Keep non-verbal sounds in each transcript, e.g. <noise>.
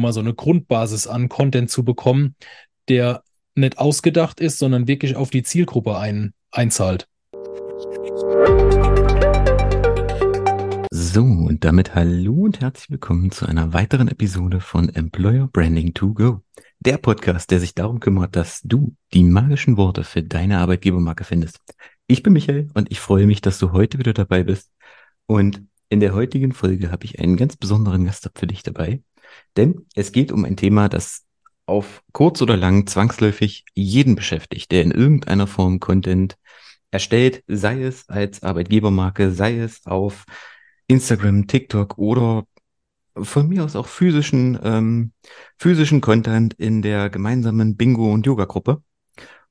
um mal so eine Grundbasis an Content zu bekommen, der nicht ausgedacht ist, sondern wirklich auf die Zielgruppe ein, einzahlt. So, und damit hallo und herzlich willkommen zu einer weiteren Episode von Employer Branding to Go. Der Podcast, der sich darum kümmert, dass du die magischen Worte für deine Arbeitgebermarke findest. Ich bin Michael und ich freue mich, dass du heute wieder dabei bist. Und in der heutigen Folge habe ich einen ganz besonderen Gast für dich dabei. Denn es geht um ein Thema, das auf kurz oder lang zwangsläufig jeden beschäftigt, der in irgendeiner Form Content erstellt, sei es als Arbeitgebermarke, sei es auf Instagram, TikTok oder von mir aus auch physischen, ähm, physischen Content in der gemeinsamen Bingo- und Yoga-Gruppe.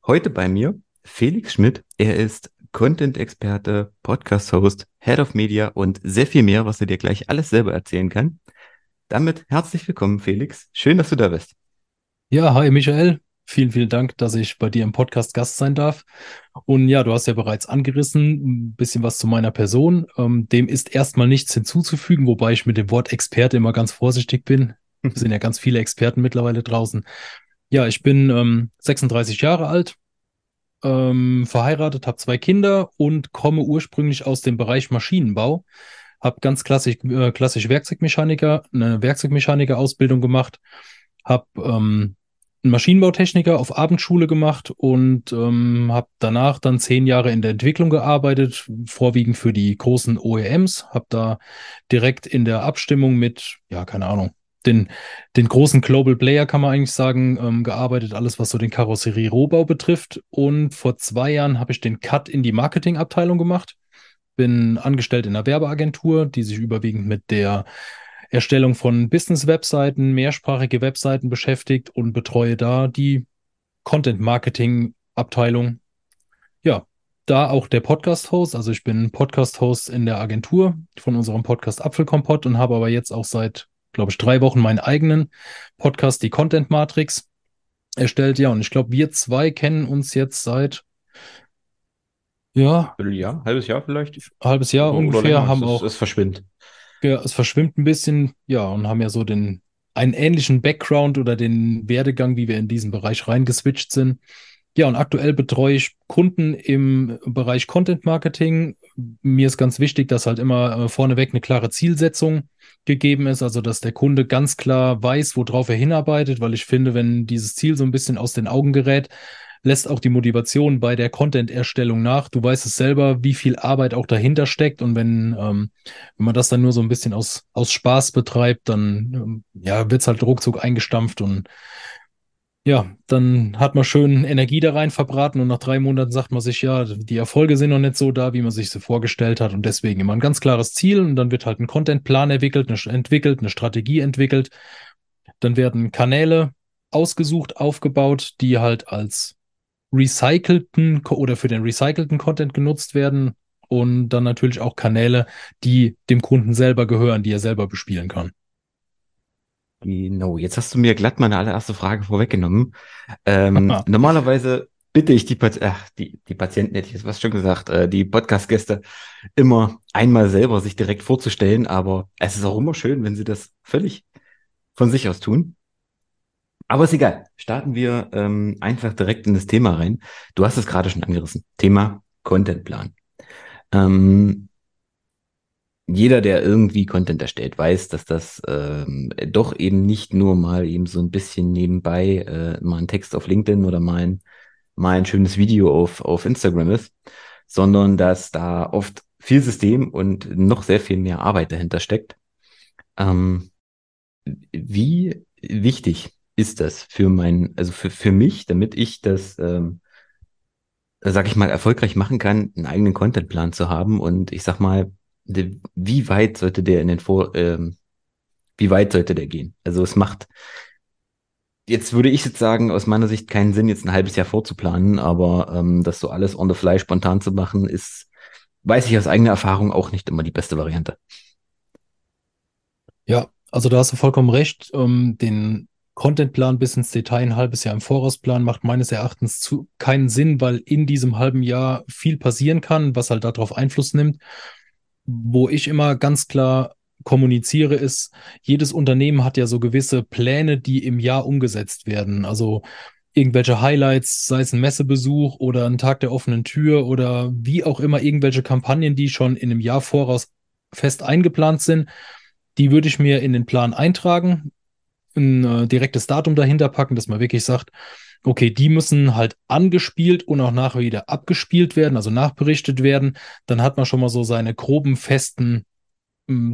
Heute bei mir Felix Schmidt. Er ist Content-Experte, Podcast-Host, Head of Media und sehr viel mehr, was er dir gleich alles selber erzählen kann. Damit herzlich willkommen, Felix. Schön, dass du da bist. Ja, hi Michael. Vielen, vielen Dank, dass ich bei dir im Podcast Gast sein darf. Und ja, du hast ja bereits angerissen, ein bisschen was zu meiner Person. Ähm, dem ist erstmal nichts hinzuzufügen, wobei ich mit dem Wort Experte immer ganz vorsichtig bin. Es <laughs> sind ja ganz viele Experten mittlerweile draußen. Ja, ich bin ähm, 36 Jahre alt, ähm, verheiratet, habe zwei Kinder und komme ursprünglich aus dem Bereich Maschinenbau. Habe ganz klassisch, äh, klassisch Werkzeugmechaniker, eine Werkzeugmechaniker-Ausbildung gemacht, habe ähm, einen Maschinenbautechniker auf Abendschule gemacht und ähm, habe danach dann zehn Jahre in der Entwicklung gearbeitet, vorwiegend für die großen OEMs, habe da direkt in der Abstimmung mit, ja, keine Ahnung, den, den großen Global Player kann man eigentlich sagen, ähm, gearbeitet, alles was so den Karosserie-Rohbau betrifft. Und vor zwei Jahren habe ich den Cut in die Marketingabteilung gemacht. Bin angestellt in einer Werbeagentur, die sich überwiegend mit der Erstellung von Business-Webseiten, mehrsprachige Webseiten beschäftigt und betreue da die Content-Marketing-Abteilung. Ja, da auch der Podcast-Host. Also ich bin Podcast-Host in der Agentur von unserem Podcast Apfelkompott und habe aber jetzt auch seit, glaube ich, drei Wochen meinen eigenen Podcast, die Content Matrix, erstellt. Ja, und ich glaube, wir zwei kennen uns jetzt seit ja. Jahr, halbes Jahr vielleicht. Halbes Jahr oder ungefähr oder haben es, auch. Es verschwindet. Ja, es verschwimmt ein bisschen, ja, und haben ja so den einen ähnlichen Background oder den Werdegang, wie wir in diesen Bereich reingeswitcht sind. Ja, und aktuell betreue ich Kunden im Bereich Content Marketing. Mir ist ganz wichtig, dass halt immer äh, vorneweg eine klare Zielsetzung gegeben ist, also dass der Kunde ganz klar weiß, worauf er hinarbeitet, weil ich finde, wenn dieses Ziel so ein bisschen aus den Augen gerät, lässt auch die Motivation bei der Content-Erstellung nach. Du weißt es selber, wie viel Arbeit auch dahinter steckt. Und wenn, ähm, wenn man das dann nur so ein bisschen aus, aus Spaß betreibt, dann ähm, ja, wird es halt ruckzuck eingestampft und ja, dann hat man schön Energie da rein verbraten und nach drei Monaten sagt man sich, ja, die Erfolge sind noch nicht so da, wie man sich sie vorgestellt hat und deswegen immer ein ganz klares Ziel und dann wird halt ein Contentplan entwickelt, eine, entwickelt, eine Strategie entwickelt. Dann werden Kanäle ausgesucht, aufgebaut, die halt als recycelten oder für den recycelten Content genutzt werden und dann natürlich auch Kanäle, die dem Kunden selber gehören, die er selber bespielen kann. Genau, jetzt hast du mir glatt meine allererste Frage vorweggenommen. Ähm, <laughs> normalerweise bitte ich die, ach, die, die Patienten, hätte ich jetzt was schon gesagt, äh, die Podcast-Gäste immer einmal selber sich direkt vorzustellen, aber es ist auch immer schön, wenn sie das völlig von sich aus tun. Aber ist egal. Starten wir ähm, einfach direkt in das Thema rein. Du hast es gerade schon angerissen. Thema Contentplan. Ähm, jeder, der irgendwie Content erstellt, weiß, dass das ähm, doch eben nicht nur mal eben so ein bisschen nebenbei äh, mal ein Text auf LinkedIn oder mal ein, mal ein schönes Video auf, auf Instagram ist, sondern dass da oft viel System und noch sehr viel mehr Arbeit dahinter steckt. Ähm, wie wichtig ist das für mein, also für, für mich, damit ich das, ähm, sag ich mal, erfolgreich machen kann, einen eigenen Contentplan zu haben und ich sag mal, de, wie weit sollte der in den Vor, ähm, wie weit sollte der gehen? Also es macht, jetzt würde ich jetzt sagen, aus meiner Sicht keinen Sinn, jetzt ein halbes Jahr vorzuplanen, aber ähm, das so alles on the fly spontan zu machen, ist, weiß ich aus eigener Erfahrung auch nicht immer die beste Variante. Ja, also da hast du vollkommen recht. Ähm, den Contentplan bis ins Detail ein halbes Jahr im Vorausplan macht meines Erachtens zu, keinen Sinn, weil in diesem halben Jahr viel passieren kann, was halt darauf Einfluss nimmt. Wo ich immer ganz klar kommuniziere, ist, jedes Unternehmen hat ja so gewisse Pläne, die im Jahr umgesetzt werden. Also irgendwelche Highlights, sei es ein Messebesuch oder ein Tag der offenen Tür oder wie auch immer irgendwelche Kampagnen, die schon in einem Jahr voraus fest eingeplant sind, die würde ich mir in den Plan eintragen, ein äh, direktes Datum dahinter packen, dass man wirklich sagt, okay, die müssen halt angespielt und auch nachher wieder abgespielt werden, also nachberichtet werden. Dann hat man schon mal so seine groben festen,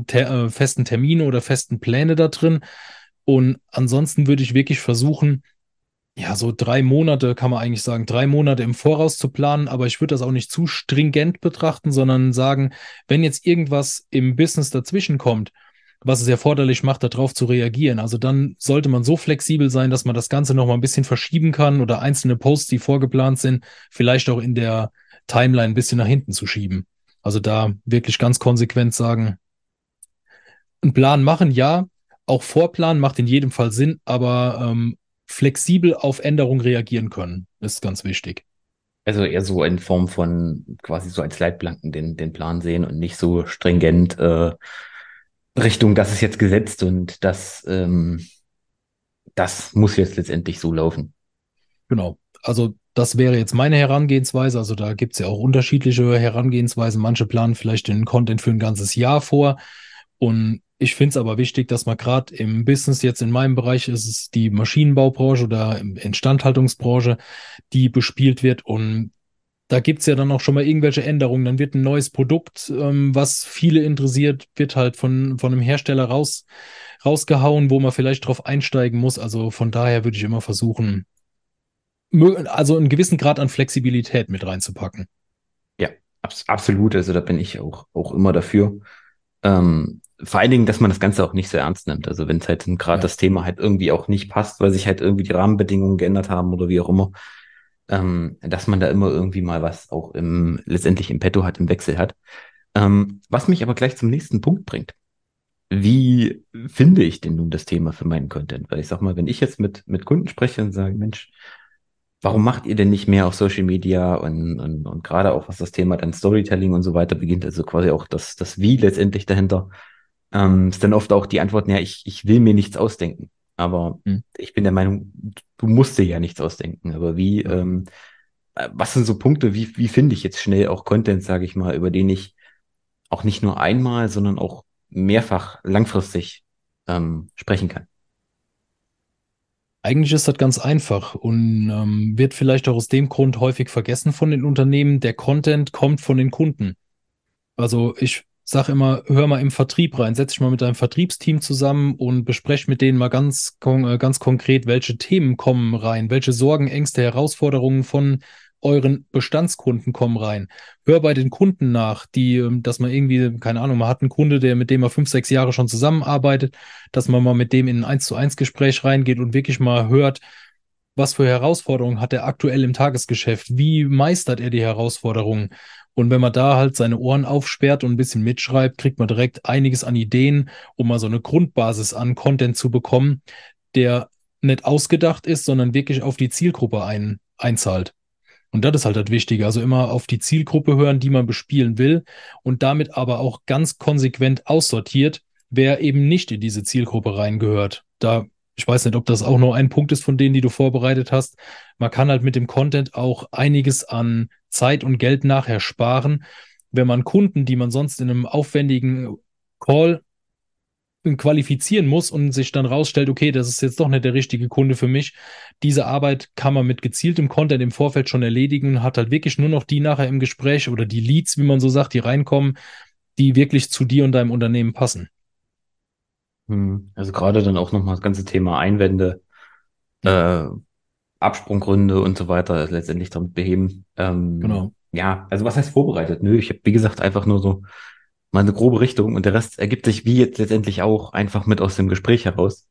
ter äh, festen Termine oder festen Pläne da drin. Und ansonsten würde ich wirklich versuchen, ja, so drei Monate kann man eigentlich sagen, drei Monate im Voraus zu planen, aber ich würde das auch nicht zu stringent betrachten, sondern sagen, wenn jetzt irgendwas im Business dazwischen kommt, was es erforderlich macht, darauf zu reagieren. Also dann sollte man so flexibel sein, dass man das Ganze noch mal ein bisschen verschieben kann oder einzelne Posts, die vorgeplant sind, vielleicht auch in der Timeline ein bisschen nach hinten zu schieben. Also da wirklich ganz konsequent sagen, einen Plan machen, ja, auch Vorplan macht in jedem Fall Sinn, aber ähm, flexibel auf Änderungen reagieren können, ist ganz wichtig. Also eher so in Form von quasi so als Leitplanken den, den Plan sehen und nicht so stringent äh, Richtung, das ist jetzt gesetzt und das, ähm, das muss jetzt letztendlich so laufen. Genau. Also das wäre jetzt meine Herangehensweise. Also da gibt es ja auch unterschiedliche Herangehensweisen. Manche planen vielleicht den Content für ein ganzes Jahr vor. Und ich finde es aber wichtig, dass man gerade im Business, jetzt in meinem Bereich ist es die Maschinenbaubranche oder Instandhaltungsbranche, die bespielt wird. Und da gibt's ja dann auch schon mal irgendwelche Änderungen. Dann wird ein neues Produkt, ähm, was viele interessiert, wird halt von, von einem Hersteller raus, rausgehauen, wo man vielleicht drauf einsteigen muss. Also von daher würde ich immer versuchen, also einen gewissen Grad an Flexibilität mit reinzupacken. Ja, abs absolut. Also da bin ich auch, auch immer dafür. Ähm, vor allen Dingen, dass man das Ganze auch nicht so ernst nimmt. Also wenn es halt gerade ja. das Thema halt irgendwie auch nicht passt, weil sich halt irgendwie die Rahmenbedingungen geändert haben oder wie auch immer, ähm, dass man da immer irgendwie mal was auch im, letztendlich im Petto hat, im Wechsel hat. Ähm, was mich aber gleich zum nächsten Punkt bringt. Wie finde ich denn nun das Thema für meinen Content? Weil ich sag mal, wenn ich jetzt mit, mit Kunden spreche und sage, Mensch, warum macht ihr denn nicht mehr auf Social Media und, und, und gerade auch was das Thema dann Storytelling und so weiter beginnt, also quasi auch das, das Wie letztendlich dahinter, ähm, ist dann oft auch die Antwort, ja, ich, ich will mir nichts ausdenken. Aber hm. ich bin der Meinung, du musst dir ja nichts ausdenken. Aber wie, ähm, äh, was sind so Punkte, wie, wie finde ich jetzt schnell auch Content, sage ich mal, über den ich auch nicht nur einmal, sondern auch mehrfach langfristig ähm, sprechen kann? Eigentlich ist das ganz einfach und ähm, wird vielleicht auch aus dem Grund häufig vergessen von den Unternehmen. Der Content kommt von den Kunden. Also ich sag immer, hör mal im Vertrieb rein, setz dich mal mit deinem Vertriebsteam zusammen und besprech mit denen mal ganz, äh, ganz konkret, welche Themen kommen rein, welche Sorgen, Ängste, Herausforderungen von euren Bestandskunden kommen rein. Hör bei den Kunden nach, die, ähm, dass man irgendwie, keine Ahnung, man hat einen Kunde, der mit dem er fünf, sechs Jahre schon zusammenarbeitet, dass man mal mit dem in ein eins zu eins Gespräch reingeht und wirklich mal hört, was für Herausforderungen hat er aktuell im Tagesgeschäft? Wie meistert er die Herausforderungen? Und wenn man da halt seine Ohren aufsperrt und ein bisschen mitschreibt, kriegt man direkt einiges an Ideen, um mal so eine Grundbasis an Content zu bekommen, der nicht ausgedacht ist, sondern wirklich auf die Zielgruppe ein, einzahlt. Und das ist halt das Wichtige. Also immer auf die Zielgruppe hören, die man bespielen will und damit aber auch ganz konsequent aussortiert, wer eben nicht in diese Zielgruppe reingehört. Da ich weiß nicht, ob das auch nur ein Punkt ist von denen, die du vorbereitet hast. Man kann halt mit dem Content auch einiges an Zeit und Geld nachher sparen, wenn man Kunden, die man sonst in einem aufwendigen Call qualifizieren muss und sich dann rausstellt, okay, das ist jetzt doch nicht der richtige Kunde für mich. Diese Arbeit kann man mit gezieltem Content im Vorfeld schon erledigen und hat halt wirklich nur noch die nachher im Gespräch oder die Leads, wie man so sagt, die reinkommen, die wirklich zu dir und deinem Unternehmen passen. Hm, also gerade dann auch nochmal das ganze Thema Einwände, äh, Absprunggründe und so weiter letztendlich damit beheben. Ähm, genau. Ja, also was heißt vorbereitet? Nö, ich habe wie gesagt einfach nur so mal eine grobe Richtung und der Rest ergibt sich wie jetzt letztendlich auch einfach mit aus dem Gespräch heraus.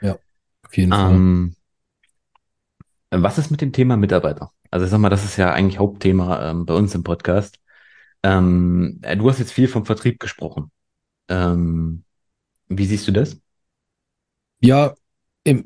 Ja, auf jeden ähm, Fall. Was ist mit dem Thema Mitarbeiter? Also ich sag mal, das ist ja eigentlich Hauptthema ähm, bei uns im Podcast. Ähm, du hast jetzt viel vom Vertrieb gesprochen. Ähm, wie siehst du das? Ja,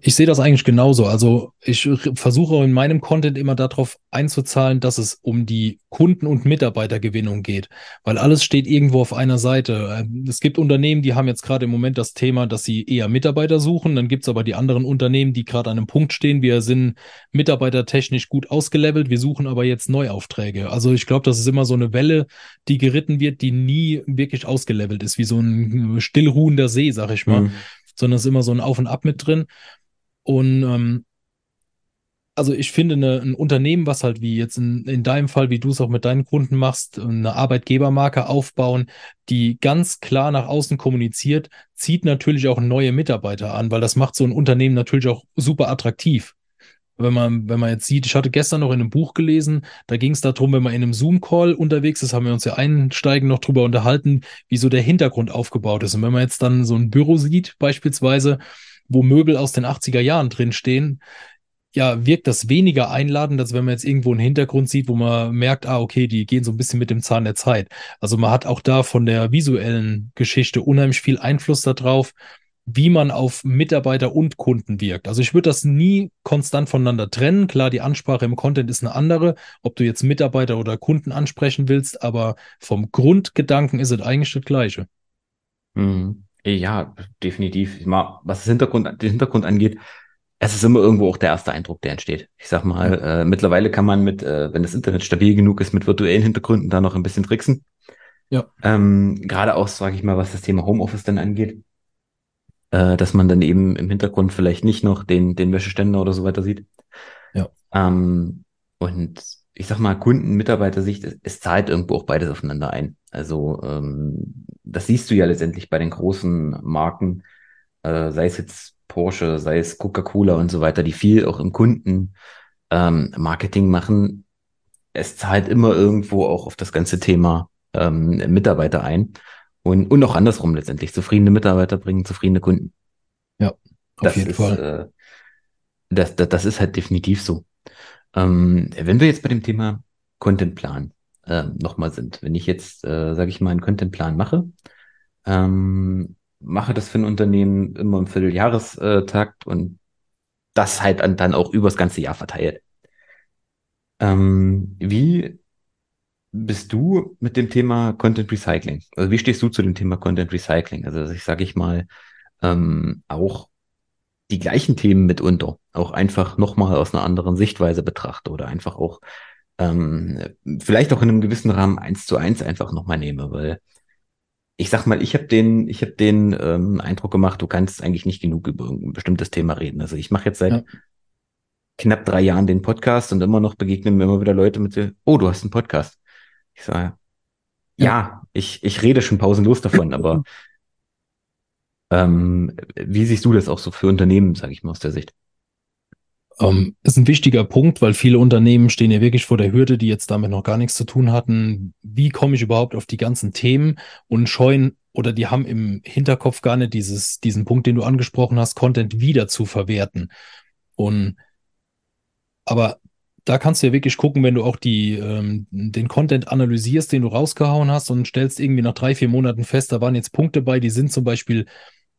Ich sehe das eigentlich genauso. Also ich versuche in meinem Content immer darauf einzuzahlen, dass es um die Kunden- und Mitarbeitergewinnung geht, weil alles steht irgendwo auf einer Seite. Ähm, es gibt Unternehmen, die haben jetzt gerade im Moment das Thema, dass sie eher Mitarbeiter suchen. Dann gibt es aber die anderen Unternehmen, die gerade an einem Punkt stehen. Wir sind mitarbeitertechnisch gut ausgelevelt, wir suchen aber jetzt Neuaufträge. Also ich glaube, das ist immer so eine Welle, die geritten wird, die nie wirklich ausgelevelt ist, wie so ein stillruhender See, sag ich mal. Mhm sondern es ist immer so ein Auf und Ab mit drin. Und ähm, also ich finde, eine, ein Unternehmen, was halt wie jetzt in, in deinem Fall, wie du es auch mit deinen Kunden machst, eine Arbeitgebermarke aufbauen, die ganz klar nach außen kommuniziert, zieht natürlich auch neue Mitarbeiter an, weil das macht so ein Unternehmen natürlich auch super attraktiv. Wenn man, wenn man jetzt sieht, ich hatte gestern noch in einem Buch gelesen, da ging es darum, wenn man in einem Zoom-Call unterwegs ist, haben wir uns ja einsteigen noch drüber unterhalten, wie so der Hintergrund aufgebaut ist. Und wenn man jetzt dann so ein Büro sieht, beispielsweise, wo Möbel aus den 80er Jahren drinstehen, ja, wirkt das weniger einladend, als wenn man jetzt irgendwo einen Hintergrund sieht, wo man merkt, ah, okay, die gehen so ein bisschen mit dem Zahn der Zeit. Also man hat auch da von der visuellen Geschichte unheimlich viel Einfluss darauf, wie man auf Mitarbeiter und Kunden wirkt. Also ich würde das nie konstant voneinander trennen. Klar, die Ansprache im Content ist eine andere, ob du jetzt Mitarbeiter oder Kunden ansprechen willst, aber vom Grundgedanken ist es eigentlich das Gleiche. Mhm. Ja, definitiv. Mal, was das Hintergrund, den Hintergrund angeht, es ist immer irgendwo auch der erste Eindruck, der entsteht. Ich sag mal, äh, mittlerweile kann man mit, äh, wenn das Internet stabil genug ist, mit virtuellen Hintergründen da noch ein bisschen tricksen. Ja. Ähm, Gerade auch, sage ich mal, was das Thema Homeoffice dann angeht äh, dass man dann eben im Hintergrund vielleicht nicht noch den, den Wäscheständer oder so weiter sieht. Ja. Ähm, und ich sag mal, Kunden, Mitarbeitersicht, es, es zahlt irgendwo auch beides aufeinander ein. Also ähm, das siehst du ja letztendlich bei den großen Marken, äh, sei es jetzt Porsche, sei es Coca-Cola und so weiter, die viel auch im Kunden ähm, Marketing machen. Es zahlt immer irgendwo auch auf das ganze Thema ähm, Mitarbeiter ein. Und, und auch andersrum letztendlich. Zufriedene Mitarbeiter bringen zufriedene Kunden. Ja, auf das jeden ist, Fall. Äh, das, das, das ist halt definitiv so. Ähm, wenn wir jetzt bei dem Thema Contentplan äh, nochmal sind, wenn ich jetzt, äh, sage ich mal, einen Contentplan mache, ähm, mache das für ein Unternehmen immer im Vierteljahrestakt und das halt dann auch übers ganze Jahr verteilt. Ähm, wie bist du mit dem Thema Content Recycling? Also wie stehst du zu dem Thema Content Recycling? Also ich sage ich mal ähm, auch die gleichen Themen mitunter auch einfach nochmal aus einer anderen Sichtweise betrachte oder einfach auch ähm, vielleicht auch in einem gewissen Rahmen eins zu eins einfach nochmal nehme, weil ich sag mal, ich habe den, ich habe den ähm, Eindruck gemacht, du kannst eigentlich nicht genug über ein bestimmtes Thema reden. Also ich mache jetzt seit ja. knapp drei Jahren den Podcast und immer noch begegnen mir immer wieder Leute mit, oh, du hast einen Podcast. Ich sage, ja, ja ich, ich rede schon pausenlos davon, aber <laughs> ähm, wie siehst du das auch so für Unternehmen, sage ich mal aus der Sicht? Ähm, ist ein wichtiger Punkt, weil viele Unternehmen stehen ja wirklich vor der Hürde, die jetzt damit noch gar nichts zu tun hatten. Wie komme ich überhaupt auf die ganzen Themen und scheuen oder die haben im Hinterkopf gar nicht dieses, diesen Punkt, den du angesprochen hast, Content wieder zu verwerten. Und aber da kannst du ja wirklich gucken, wenn du auch die, ähm, den Content analysierst, den du rausgehauen hast und stellst irgendwie nach drei, vier Monaten fest, da waren jetzt Punkte bei, die sind zum Beispiel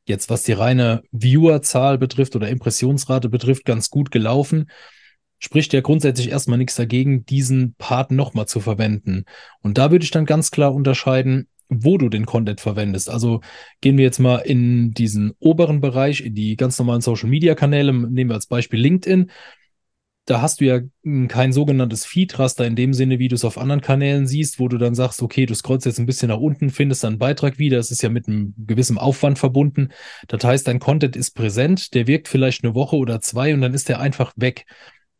jetzt, was die reine Viewerzahl betrifft oder Impressionsrate betrifft, ganz gut gelaufen. Spricht ja grundsätzlich erstmal nichts dagegen, diesen Part nochmal zu verwenden. Und da würde ich dann ganz klar unterscheiden, wo du den Content verwendest. Also gehen wir jetzt mal in diesen oberen Bereich, in die ganz normalen Social Media Kanäle, nehmen wir als Beispiel LinkedIn da hast du ja kein sogenanntes Feed-Raster in dem Sinne, wie du es auf anderen Kanälen siehst, wo du dann sagst, okay, du scrollst jetzt ein bisschen nach unten, findest dann einen Beitrag wieder. Es ist ja mit einem gewissen Aufwand verbunden. Das heißt, dein Content ist präsent, der wirkt vielleicht eine Woche oder zwei und dann ist der einfach weg.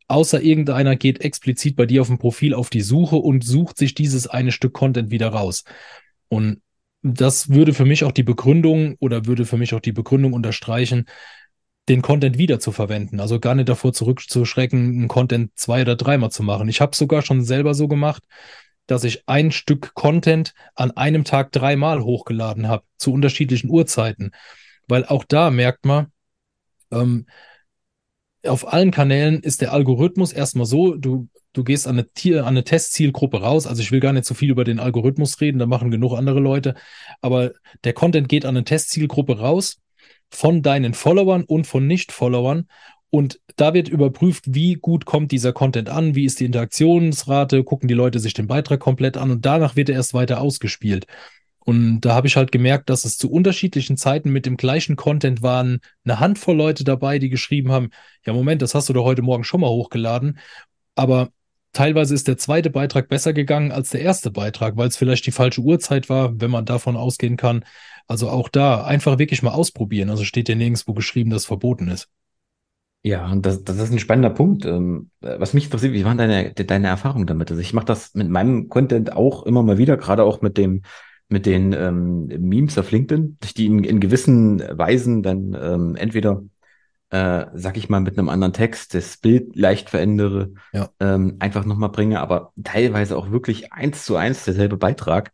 Außer irgendeiner geht explizit bei dir auf dem Profil auf die Suche und sucht sich dieses eine Stück Content wieder raus. Und das würde für mich auch die Begründung oder würde für mich auch die Begründung unterstreichen, den Content wieder zu verwenden. Also gar nicht davor zurückzuschrecken, einen Content zwei oder dreimal zu machen. Ich habe sogar schon selber so gemacht, dass ich ein Stück Content an einem Tag dreimal hochgeladen habe, zu unterschiedlichen Uhrzeiten. Weil auch da merkt man, ähm, auf allen Kanälen ist der Algorithmus erstmal so, du, du gehst an eine, an eine Testzielgruppe raus. Also ich will gar nicht so viel über den Algorithmus reden, da machen genug andere Leute. Aber der Content geht an eine Testzielgruppe raus von deinen Followern und von Nicht-Followern. Und da wird überprüft, wie gut kommt dieser Content an, wie ist die Interaktionsrate, gucken die Leute sich den Beitrag komplett an und danach wird er erst weiter ausgespielt. Und da habe ich halt gemerkt, dass es zu unterschiedlichen Zeiten mit dem gleichen Content waren eine Handvoll Leute dabei, die geschrieben haben, ja Moment, das hast du doch heute Morgen schon mal hochgeladen. Aber teilweise ist der zweite Beitrag besser gegangen als der erste Beitrag, weil es vielleicht die falsche Uhrzeit war, wenn man davon ausgehen kann. Also auch da einfach wirklich mal ausprobieren. Also steht ja nirgendwo geschrieben, dass es verboten ist. Ja, und das, das ist ein spannender Punkt. Ähm, was mich interessiert, wie waren deine, deine Erfahrungen damit? Also ich mache das mit meinem Content auch immer mal wieder, gerade auch mit dem mit den ähm, Memes auf LinkedIn, die in, in gewissen Weisen dann ähm, entweder, äh, sag ich mal, mit einem anderen Text das Bild leicht verändere, ja. ähm, einfach nochmal bringe, aber teilweise auch wirklich eins zu eins derselbe Beitrag.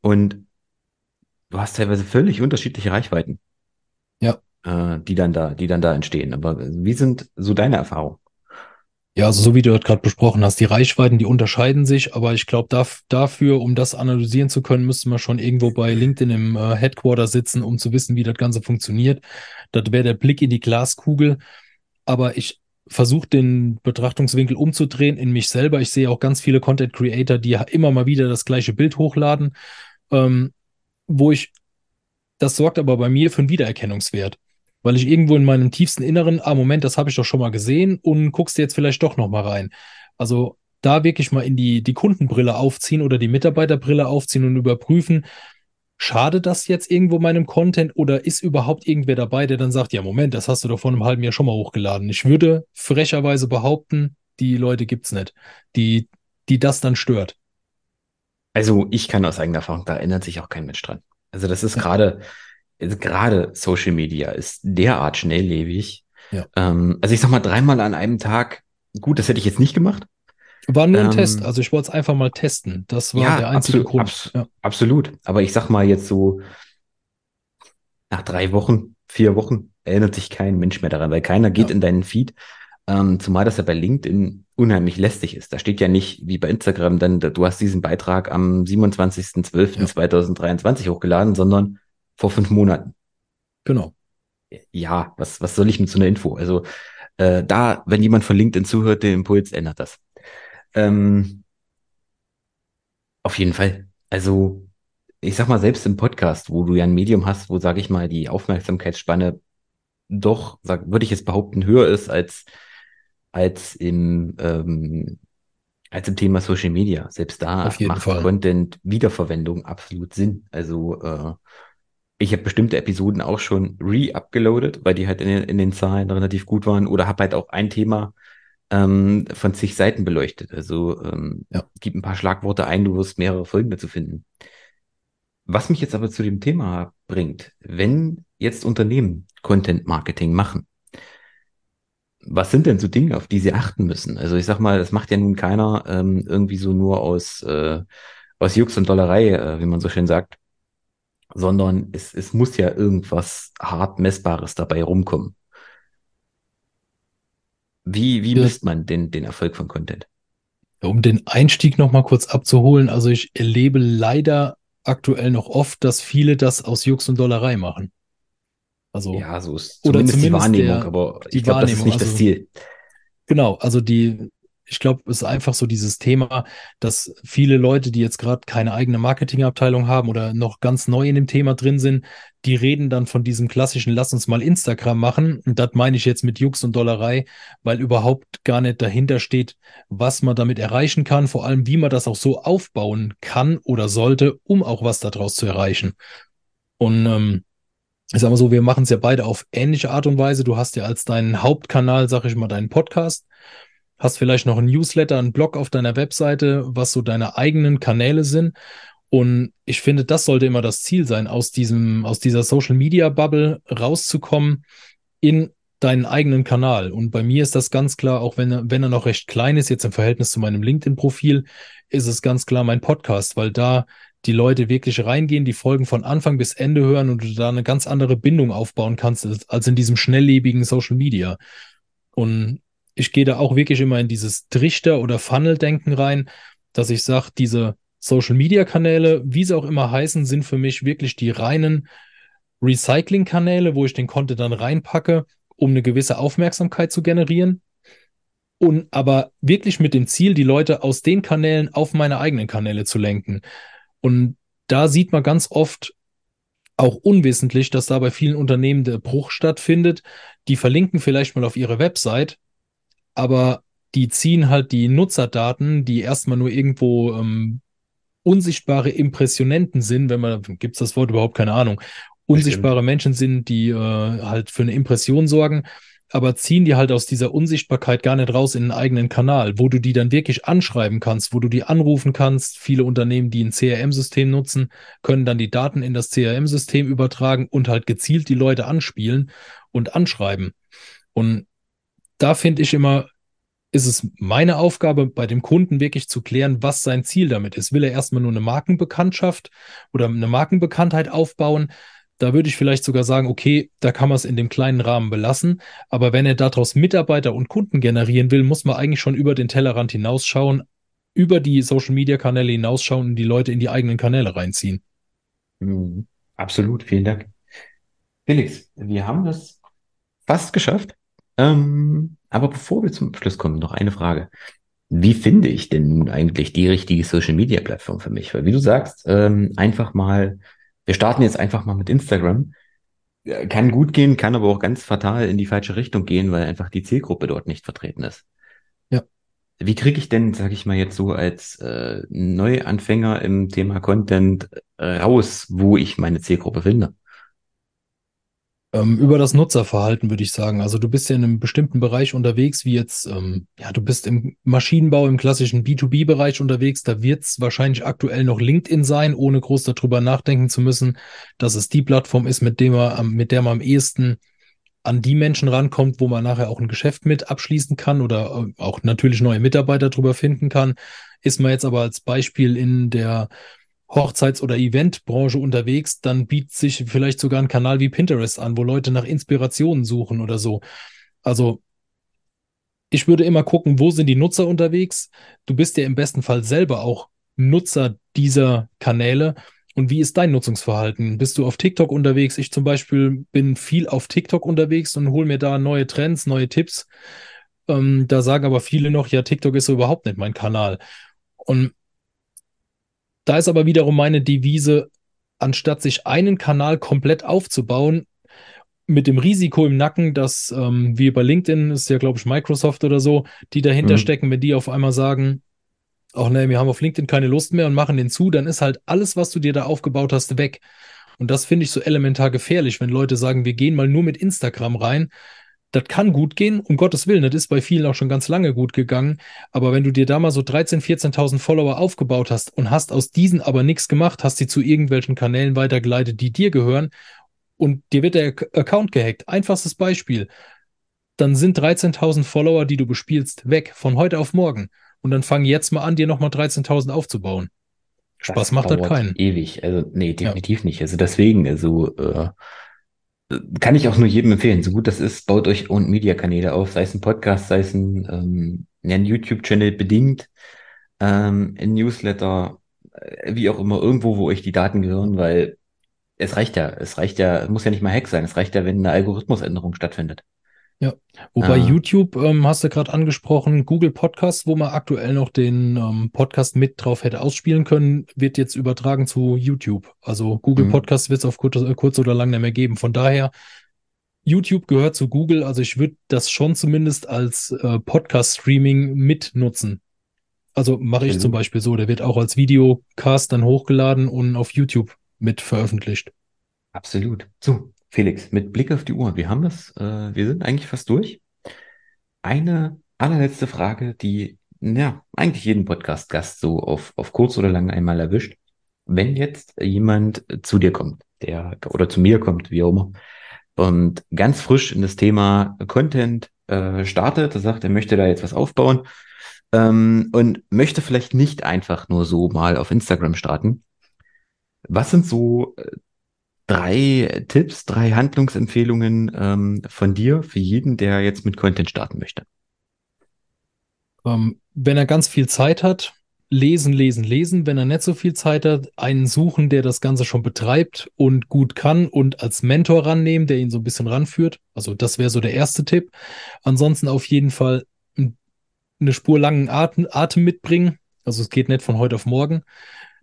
Und du hast teilweise völlig unterschiedliche Reichweiten. Ja. Äh, die dann da, die dann da entstehen. Aber wie sind so deine Erfahrungen? Ja, also so wie du dort gerade besprochen hast, die Reichweiten, die unterscheiden sich, aber ich glaube, da, dafür, um das analysieren zu können, müsste man schon irgendwo bei LinkedIn im äh, Headquarter sitzen, um zu wissen, wie das Ganze funktioniert. Das wäre der Blick in die Glaskugel. Aber ich versuche den Betrachtungswinkel umzudrehen in mich selber. Ich sehe auch ganz viele Content Creator, die immer mal wieder das gleiche Bild hochladen, ähm, wo ich, das sorgt aber bei mir für einen Wiedererkennungswert weil ich irgendwo in meinem tiefsten Inneren, ah, Moment, das habe ich doch schon mal gesehen und guckst jetzt vielleicht doch noch mal rein. Also da wirklich mal in die, die Kundenbrille aufziehen oder die Mitarbeiterbrille aufziehen und überprüfen, schade das jetzt irgendwo meinem Content oder ist überhaupt irgendwer dabei, der dann sagt, ja, Moment, das hast du doch vor einem halben Jahr schon mal hochgeladen. Ich würde frecherweise behaupten, die Leute gibt's nicht, die, die das dann stört. Also ich kann aus eigener Erfahrung, da erinnert sich auch kein Mensch dran. Also das ist gerade, also gerade Social Media ist derart schnelllebig. Ja. Ähm, also ich sag mal, dreimal an einem Tag, gut, das hätte ich jetzt nicht gemacht. War nur ein ähm, Test, also ich wollte es einfach mal testen. Das war ja, der einzige absolut, Grund. Abs ja. Absolut. Aber ich sag mal jetzt so, nach drei Wochen, vier Wochen erinnert sich kein Mensch mehr daran, weil keiner geht in deinen Feed. Ähm, zumal das ja bei LinkedIn unheimlich lästig ist. Da steht ja nicht wie bei Instagram dann, du hast diesen Beitrag am 27.12.2023 ja. hochgeladen, sondern vor fünf Monaten. Genau. Ja, was, was soll ich mit so einer Info? Also äh, da, wenn jemand von LinkedIn zuhört, der Impuls ändert das. Ähm, auf jeden Fall. Also ich sag mal, selbst im Podcast, wo du ja ein Medium hast, wo, sage ich mal, die Aufmerksamkeitsspanne doch, würde ich jetzt behaupten, höher ist als, als im, ähm, als im Thema Social Media. Selbst da macht Fall. Content Wiederverwendung absolut Sinn. Also äh, ich habe bestimmte Episoden auch schon re-upgeloadet, weil die halt in den, in den Zahlen relativ gut waren oder habe halt auch ein Thema ähm, von zig Seiten beleuchtet. Also ähm, ja. gib ein paar Schlagworte ein, du wirst mehrere Folgen dazu finden. Was mich jetzt aber zu dem Thema bringt, wenn jetzt Unternehmen Content Marketing machen, was sind denn so Dinge, auf die sie achten müssen? Also ich sag mal, das macht ja nun keiner ähm, irgendwie so nur aus, äh, aus Jux und Dollerei, äh, wie man so schön sagt, sondern es, es muss ja irgendwas hart Messbares dabei rumkommen. Wie, wie ja. misst man den, den Erfolg von Content? Um den Einstieg nochmal kurz abzuholen, also ich erlebe leider aktuell noch oft, dass viele das aus Jux und Dollerei machen. Also, ja, so ist zumindest, zumindest die Wahrnehmung, der, aber ich glaube, das ist nicht also, das Ziel. Genau, also die, ich glaube, es ist einfach so dieses Thema, dass viele Leute, die jetzt gerade keine eigene Marketingabteilung haben oder noch ganz neu in dem Thema drin sind, die reden dann von diesem klassischen Lass uns mal Instagram machen. Und das meine ich jetzt mit Jux und Dollerei, weil überhaupt gar nicht dahinter steht, was man damit erreichen kann, vor allem wie man das auch so aufbauen kann oder sollte, um auch was daraus zu erreichen. Und ähm, ich sag mal so, wir machen es ja beide auf ähnliche Art und Weise. Du hast ja als deinen Hauptkanal, sag ich mal, deinen Podcast hast vielleicht noch ein Newsletter, einen Blog auf deiner Webseite, was so deine eigenen Kanäle sind. Und ich finde, das sollte immer das Ziel sein, aus diesem, aus dieser Social Media Bubble rauszukommen in deinen eigenen Kanal. Und bei mir ist das ganz klar, auch wenn wenn er noch recht klein ist, jetzt im Verhältnis zu meinem LinkedIn-Profil, ist es ganz klar mein Podcast, weil da die Leute wirklich reingehen, die Folgen von Anfang bis Ende hören und du da eine ganz andere Bindung aufbauen kannst als in diesem schnelllebigen Social Media. Und ich gehe da auch wirklich immer in dieses Trichter- oder Funnel-Denken rein, dass ich sage, diese Social-Media-Kanäle, wie sie auch immer heißen, sind für mich wirklich die reinen Recycling-Kanäle, wo ich den Content dann reinpacke, um eine gewisse Aufmerksamkeit zu generieren. Und aber wirklich mit dem Ziel, die Leute aus den Kanälen auf meine eigenen Kanäle zu lenken. Und da sieht man ganz oft auch unwissentlich, dass da bei vielen Unternehmen der Bruch stattfindet. Die verlinken vielleicht mal auf ihre Website, aber die ziehen halt die Nutzerdaten, die erstmal nur irgendwo ähm, unsichtbare Impressionenten sind, wenn man, gibt es das Wort überhaupt keine Ahnung, unsichtbare. Menschen sind, die äh, halt für eine Impression sorgen, aber ziehen die halt aus dieser Unsichtbarkeit gar nicht raus in einen eigenen Kanal, wo du die dann wirklich anschreiben kannst, wo du die anrufen kannst. Viele Unternehmen, die ein CRM-System nutzen, können dann die Daten in das CRM-System übertragen und halt gezielt die Leute anspielen und anschreiben. Und da finde ich immer, ist es meine Aufgabe, bei dem Kunden wirklich zu klären, was sein Ziel damit ist. Will er erstmal nur eine Markenbekanntschaft oder eine Markenbekanntheit aufbauen? Da würde ich vielleicht sogar sagen, okay, da kann man es in dem kleinen Rahmen belassen. Aber wenn er daraus Mitarbeiter und Kunden generieren will, muss man eigentlich schon über den Tellerrand hinausschauen, über die Social-Media-Kanäle hinausschauen und die Leute in die eigenen Kanäle reinziehen. Mhm. Absolut, vielen Dank. Felix, wir haben das fast geschafft. Ähm, aber bevor wir zum Schluss kommen, noch eine Frage. Wie finde ich denn nun eigentlich die richtige Social Media Plattform für mich? Weil wie du sagst, ähm, einfach mal, wir starten jetzt einfach mal mit Instagram. Kann gut gehen, kann aber auch ganz fatal in die falsche Richtung gehen, weil einfach die Zielgruppe dort nicht vertreten ist. Ja. Wie kriege ich denn, sage ich mal jetzt so als äh, Neuanfänger im Thema Content äh, raus, wo ich meine Zielgruppe finde? Ähm, über das Nutzerverhalten würde ich sagen. Also du bist ja in einem bestimmten Bereich unterwegs, wie jetzt, ähm, ja, du bist im Maschinenbau, im klassischen B2B-Bereich unterwegs. Da wird es wahrscheinlich aktuell noch LinkedIn sein, ohne groß darüber nachdenken zu müssen, dass es die Plattform ist, mit, dem man, mit der man am ehesten an die Menschen rankommt, wo man nachher auch ein Geschäft mit abschließen kann oder äh, auch natürlich neue Mitarbeiter drüber finden kann. Ist man jetzt aber als Beispiel in der Hochzeits- oder Eventbranche unterwegs, dann bietet sich vielleicht sogar ein Kanal wie Pinterest an, wo Leute nach Inspirationen suchen oder so. Also ich würde immer gucken, wo sind die Nutzer unterwegs. Du bist ja im besten Fall selber auch Nutzer dieser Kanäle. Und wie ist dein Nutzungsverhalten? Bist du auf TikTok unterwegs? Ich zum Beispiel bin viel auf TikTok unterwegs und hole mir da neue Trends, neue Tipps. Ähm, da sagen aber viele noch, ja, TikTok ist so überhaupt nicht mein Kanal. Und da ist aber wiederum meine Devise, anstatt sich einen Kanal komplett aufzubauen, mit dem Risiko im Nacken, dass ähm, wie bei LinkedIn ist ja, glaube ich, Microsoft oder so, die dahinter mhm. stecken, wenn die auf einmal sagen, ach nee, wir haben auf LinkedIn keine Lust mehr und machen den zu, dann ist halt alles, was du dir da aufgebaut hast, weg. Und das finde ich so elementar gefährlich, wenn Leute sagen, wir gehen mal nur mit Instagram rein, das kann gut gehen, um Gottes Willen, das ist bei vielen auch schon ganz lange gut gegangen. Aber wenn du dir da mal so 13.000, 14.000 Follower aufgebaut hast und hast aus diesen aber nichts gemacht, hast sie zu irgendwelchen Kanälen weitergeleitet, die dir gehören und dir wird der Account gehackt. Einfachstes Beispiel. Dann sind 13.000 Follower, die du bespielst, weg von heute auf morgen. Und dann fang jetzt mal an, dir nochmal 13.000 aufzubauen. Spaß das macht das keinen. Ewig. Also, nee, definitiv ja. nicht. Also deswegen, also, äh, kann ich auch nur jedem empfehlen. So gut das ist, baut euch und Media-Kanäle auf, sei es ein Podcast, sei es ein, ähm, ein YouTube-Channel bedingt, ähm, ein Newsletter, äh, wie auch immer, irgendwo, wo euch die Daten gehören, weil es reicht ja, es reicht ja, muss ja nicht mal Hack sein, es reicht ja, wenn eine Algorithmusänderung stattfindet. Ja, wobei ah. YouTube, ähm, hast du gerade angesprochen, Google Podcast, wo man aktuell noch den ähm, Podcast mit drauf hätte ausspielen können, wird jetzt übertragen zu YouTube. Also Google mhm. Podcast wird es auf kurz, kurz, oder lang nicht mehr geben. Von daher, YouTube gehört zu Google, also ich würde das schon zumindest als äh, Podcast-Streaming mitnutzen. Also mache ich mhm. zum Beispiel so, der wird auch als Videocast dann hochgeladen und auf YouTube mit veröffentlicht. Absolut. So, Felix, mit Blick auf die Uhr, wir haben das, äh, wir sind eigentlich fast durch. Eine allerletzte Frage, die ja eigentlich jeden Podcast-Gast so auf, auf kurz oder lang einmal erwischt. Wenn jetzt jemand zu dir kommt, der oder zu mir kommt, wie auch immer, und ganz frisch in das Thema Content äh, startet, sagt, er möchte da jetzt was aufbauen ähm, und möchte vielleicht nicht einfach nur so mal auf Instagram starten. Was sind so äh, drei Tipps, drei Handlungsempfehlungen ähm, von dir für jeden, der jetzt mit Content starten möchte? Ähm, wenn er ganz viel Zeit hat, lesen, lesen, lesen. Wenn er nicht so viel Zeit hat, einen suchen, der das Ganze schon betreibt und gut kann und als Mentor rannehmen, der ihn so ein bisschen ranführt. Also das wäre so der erste Tipp. Ansonsten auf jeden Fall eine Spur langen Atem, Atem mitbringen. Also es geht nicht von heute auf morgen,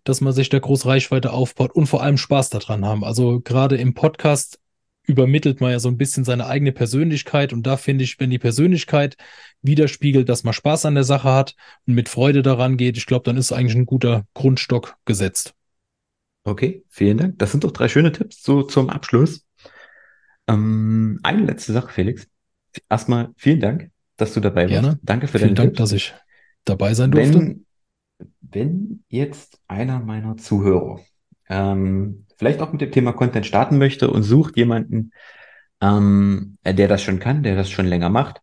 dass man sich da groß Reichweite aufbaut und vor allem Spaß daran haben. Also gerade im Podcast übermittelt man ja so ein bisschen seine eigene Persönlichkeit. Und da finde ich, wenn die Persönlichkeit widerspiegelt, dass man Spaß an der Sache hat und mit Freude daran geht, ich glaube, dann ist eigentlich ein guter Grundstock gesetzt. Okay, vielen Dank. Das sind doch drei schöne Tipps so zum Abschluss. Ähm, eine letzte Sache, Felix. Erstmal vielen Dank, dass du dabei Gerne. warst. Danke für Vielen deinen Dank, dass ich dabei sein durfte. Wenn, wenn jetzt einer meiner Zuhörer ähm, vielleicht auch mit dem Thema Content starten möchte und sucht jemanden, ähm, der das schon kann, der das schon länger macht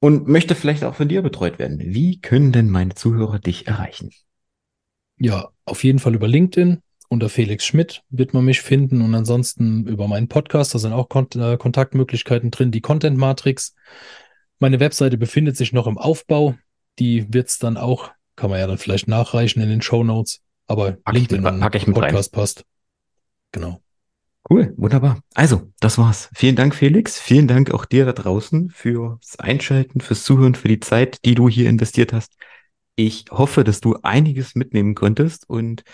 und möchte vielleicht auch von dir betreut werden. Wie können denn meine Zuhörer dich erreichen? Ja, auf jeden Fall über LinkedIn. Unter Felix Schmidt wird man mich finden und ansonsten über meinen Podcast. Da sind auch Kont äh, Kontaktmöglichkeiten drin, die Content Matrix. Meine Webseite befindet sich noch im Aufbau. Die wird es dann auch, kann man ja dann vielleicht nachreichen in den Show Notes. Aber Pack ich LinkedIn mit- und pack ich mit Podcast passt. Genau. Cool, wunderbar. Also, das war's. Vielen Dank, Felix. Vielen Dank auch dir da draußen fürs Einschalten, fürs Zuhören, für die Zeit, die du hier investiert hast. Ich hoffe, dass du einiges mitnehmen konntest und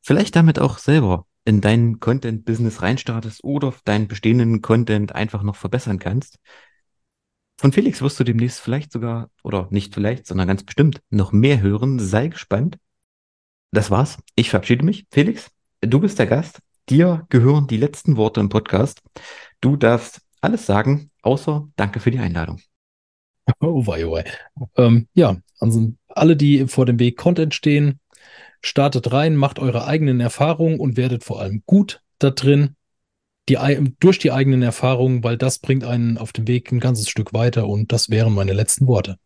vielleicht damit auch selber in dein Content-Business reinstartest oder deinen bestehenden Content einfach noch verbessern kannst. Von Felix wirst du demnächst vielleicht sogar, oder nicht vielleicht, sondern ganz bestimmt noch mehr hören. Sei gespannt. Das war's. Ich verabschiede mich. Felix, du bist der Gast. Dir gehören die letzten Worte im Podcast. Du darfst alles sagen, außer Danke für die Einladung. <laughs> Oh wei, oh wei. Ähm, ja, also alle, die vor dem Weg Content stehen, startet rein, macht eure eigenen Erfahrungen und werdet vor allem gut da drin. Die, durch die eigenen Erfahrungen, weil das bringt einen auf dem Weg ein ganzes Stück weiter und das wären meine letzten Worte.